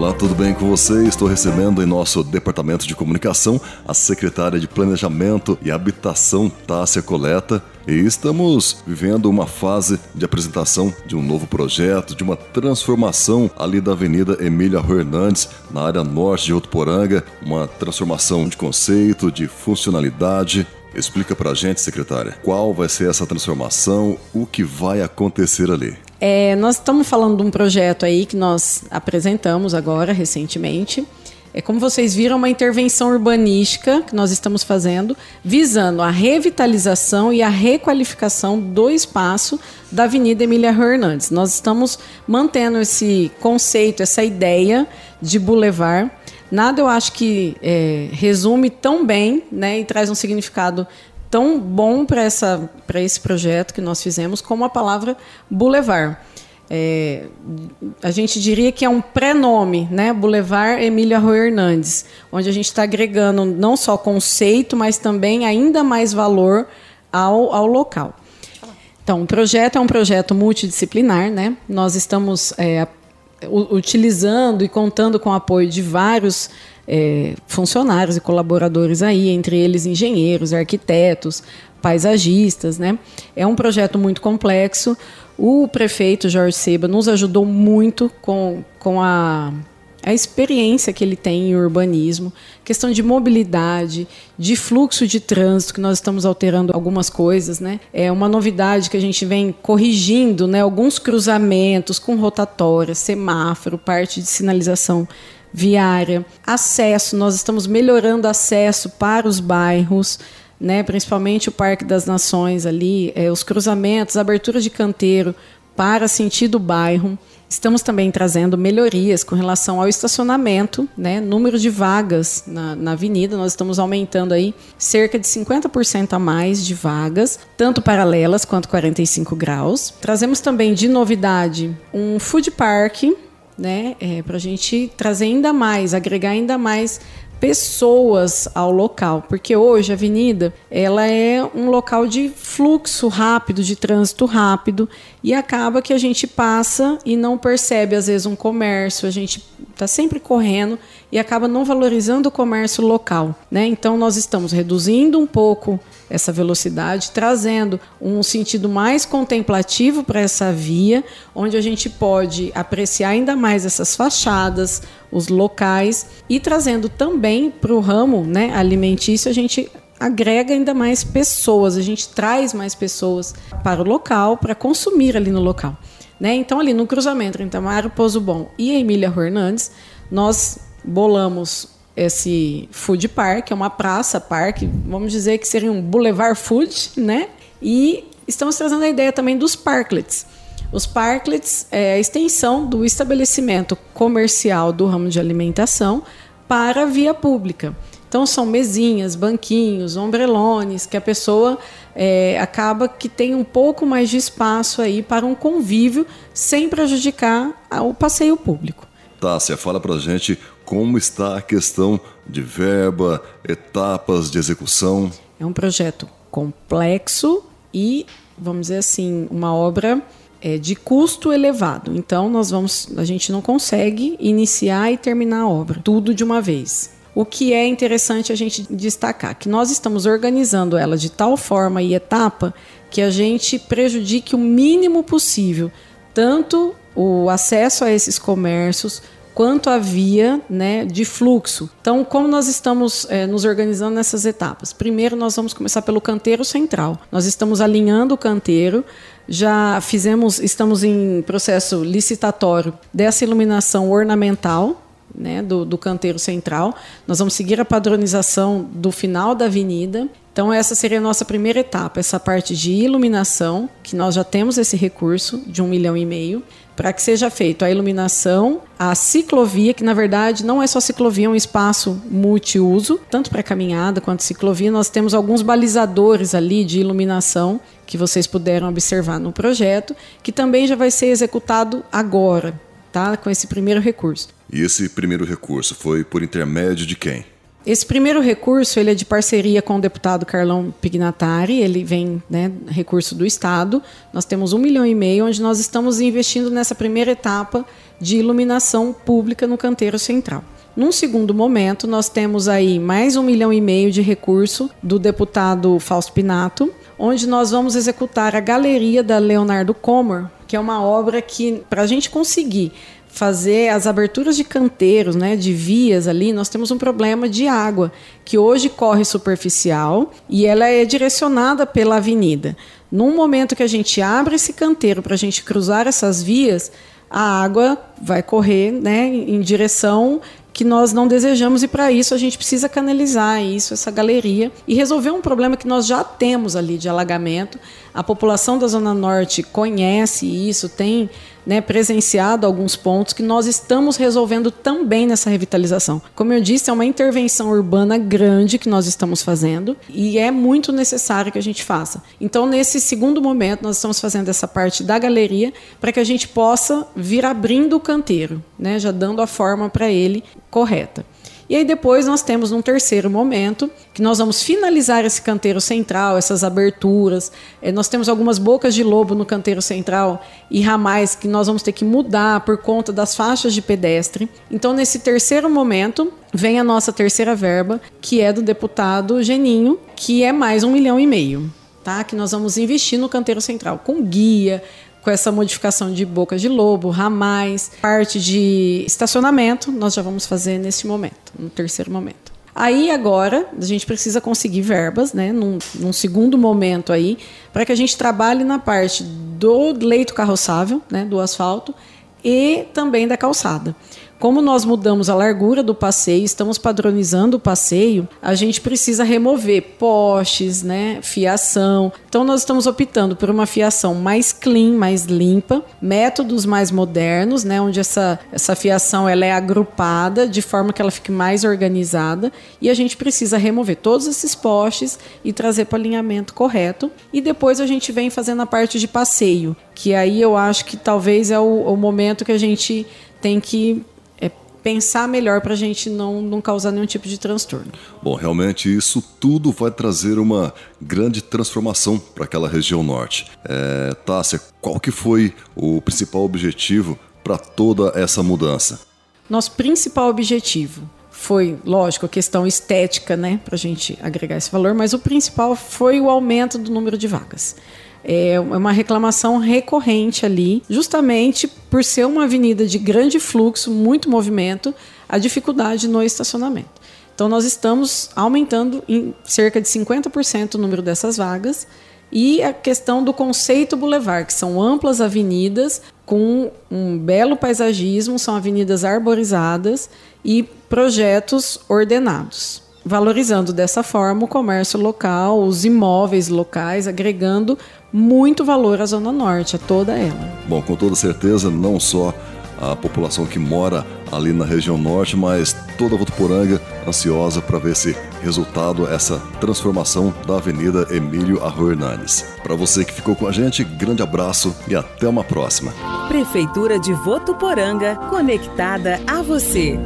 Olá, tudo bem com você? Estou recebendo em nosso departamento de comunicação a secretária de Planejamento e Habitação, Tássia Coleta, e estamos vivendo uma fase de apresentação de um novo projeto, de uma transformação ali da Avenida Emília Hernandes, na área norte de Votuporanga, uma transformação de conceito, de funcionalidade, Explica pra gente, secretária, qual vai ser essa transformação, o que vai acontecer ali. É, nós estamos falando de um projeto aí que nós apresentamos agora, recentemente. É como vocês viram, uma intervenção urbanística que nós estamos fazendo, visando a revitalização e a requalificação do espaço da Avenida Emília Hernandes. Nós estamos mantendo esse conceito, essa ideia de boulevard. Nada eu acho que é, resume tão bem né, e traz um significado tão bom para esse projeto que nós fizemos como a palavra Boulevard. É, a gente diria que é um pré-nome, né? Boulevard Emília Rui Hernandes, onde a gente está agregando não só conceito, mas também ainda mais valor ao, ao local. Então, o projeto é um projeto multidisciplinar, né? Nós estamos é, utilizando e contando com o apoio de vários é, funcionários e colaboradores aí, entre eles engenheiros, arquitetos, paisagistas, né? É um projeto muito complexo. O prefeito Jorge Seba nos ajudou muito com, com a, a experiência que ele tem em urbanismo, questão de mobilidade, de fluxo de trânsito, que nós estamos alterando algumas coisas, né? É uma novidade que a gente vem corrigindo, né? Alguns cruzamentos com rotatória, semáforo, parte de sinalização viária, acesso, nós estamos melhorando acesso para os bairros, né, principalmente o Parque das Nações ali, é, os cruzamentos, abertura de canteiro para sentido bairro. Estamos também trazendo melhorias com relação ao estacionamento, né? número de vagas na, na avenida. Nós estamos aumentando aí cerca de 50% a mais de vagas, tanto paralelas quanto 45 graus. Trazemos também de novidade um food park né? É, para a gente trazer ainda mais, agregar ainda mais pessoas ao local, porque hoje a avenida ela é um local de fluxo rápido, de trânsito rápido e acaba que a gente passa e não percebe às vezes um comércio, a gente está sempre correndo e acaba não valorizando o comércio local, né? Então nós estamos reduzindo um pouco essa velocidade, trazendo um sentido mais contemplativo para essa via, onde a gente pode apreciar ainda mais essas fachadas, os locais e trazendo também para o ramo né, alimentício, a gente agrega ainda mais pessoas, a gente traz mais pessoas para o local, para consumir ali no local. Né? Então, ali no cruzamento entre Amaro Pouso Bom e Emília Hernandes, nós bolamos esse food park, é uma praça parque, vamos dizer que seria um boulevard food, né? E estamos trazendo a ideia também dos parklets. Os parklets é a extensão do estabelecimento comercial do ramo de alimentação para a via pública. Então são mesinhas, banquinhos, ombrelones, que a pessoa é, acaba que tem um pouco mais de espaço aí para um convívio sem prejudicar o passeio público. Tássia, fala pra gente como está a questão de verba, etapas de execução. É um projeto complexo e, vamos dizer assim, uma obra é, de custo elevado. Então, nós vamos, a gente não consegue iniciar e terminar a obra tudo de uma vez. O que é interessante a gente destacar que nós estamos organizando ela de tal forma e etapa que a gente prejudique o mínimo possível tanto o acesso a esses comércios quanto a via né, de fluxo. Então, como nós estamos é, nos organizando nessas etapas? Primeiro, nós vamos começar pelo canteiro central. Nós estamos alinhando o canteiro, já fizemos, estamos em processo licitatório dessa iluminação ornamental. Né, do, do canteiro central. Nós vamos seguir a padronização do final da avenida. Então, essa seria a nossa primeira etapa, essa parte de iluminação, que nós já temos esse recurso de um milhão e meio para que seja feito a iluminação, a ciclovia, que na verdade não é só ciclovia, é um espaço multiuso, tanto para caminhada quanto ciclovia. Nós temos alguns balizadores ali de iluminação que vocês puderam observar no projeto, que também já vai ser executado agora, tá? Com esse primeiro recurso. E esse primeiro recurso foi por intermédio de quem? Esse primeiro recurso ele é de parceria com o deputado Carlão Pignatari, ele vem né, recurso do Estado. Nós temos um milhão e meio, onde nós estamos investindo nessa primeira etapa de iluminação pública no canteiro central. Num segundo momento, nós temos aí mais um milhão e meio de recurso do deputado Fausto Pinato, onde nós vamos executar a galeria da Leonardo Comor, que é uma obra que, para a gente conseguir fazer as aberturas de canteiros, né, de vias ali, nós temos um problema de água que hoje corre superficial e ela é direcionada pela avenida. Num momento que a gente abre esse canteiro para a gente cruzar essas vias, a água vai correr né, em direção que nós não desejamos e para isso a gente precisa canalizar isso, essa galeria e resolver um problema que nós já temos ali de alagamento. A população da Zona Norte conhece isso, tem né, presenciado alguns pontos que nós estamos resolvendo também nessa revitalização. Como eu disse, é uma intervenção urbana grande que nós estamos fazendo e é muito necessário que a gente faça. Então, nesse segundo momento, nós estamos fazendo essa parte da galeria para que a gente possa vir abrindo o canteiro, né, já dando a forma para ele correta. E aí depois nós temos um terceiro momento que nós vamos finalizar esse canteiro central, essas aberturas. É, nós temos algumas bocas de lobo no canteiro central e ramais que nós vamos ter que mudar por conta das faixas de pedestre. Então nesse terceiro momento vem a nossa terceira verba, que é do deputado Geninho, que é mais um milhão e meio. Tá? Que nós vamos investir no canteiro central, com guia, com essa modificação de boca de lobo, ramais, parte de estacionamento, nós já vamos fazer nesse momento, no terceiro momento. Aí agora a gente precisa conseguir verbas, né, num, num segundo momento aí, para que a gente trabalhe na parte do leito carroçável, né, do asfalto e também da calçada. Como nós mudamos a largura do passeio, estamos padronizando o passeio, a gente precisa remover postes, né, fiação. Então nós estamos optando por uma fiação mais clean, mais limpa, métodos mais modernos, né, onde essa, essa fiação ela é agrupada de forma que ela fique mais organizada e a gente precisa remover todos esses postes e trazer para o alinhamento correto. E depois a gente vem fazendo a parte de passeio, que aí eu acho que talvez é o, o momento que a gente tem que pensar melhor para a gente não, não causar nenhum tipo de transtorno. Bom, realmente isso tudo vai trazer uma grande transformação para aquela região norte. É, Tássia, qual que foi o principal objetivo para toda essa mudança? Nosso principal objetivo foi, lógico, a questão estética, né, para a gente agregar esse valor, mas o principal foi o aumento do número de vagas é uma reclamação recorrente ali, justamente por ser uma avenida de grande fluxo, muito movimento, a dificuldade no estacionamento. Então, nós estamos aumentando em cerca de 50% o número dessas vagas e a questão do conceito boulevard, que são amplas avenidas com um belo paisagismo, são avenidas arborizadas e projetos ordenados valorizando dessa forma o comércio local, os imóveis locais, agregando muito valor à Zona Norte, a toda ela. Bom, com toda certeza, não só a população que mora ali na região norte, mas toda a Votuporanga ansiosa para ver esse resultado, essa transformação da Avenida Emílio Arroio Hernanes. Para você que ficou com a gente, grande abraço e até uma próxima. Prefeitura de Votuporanga, conectada a você.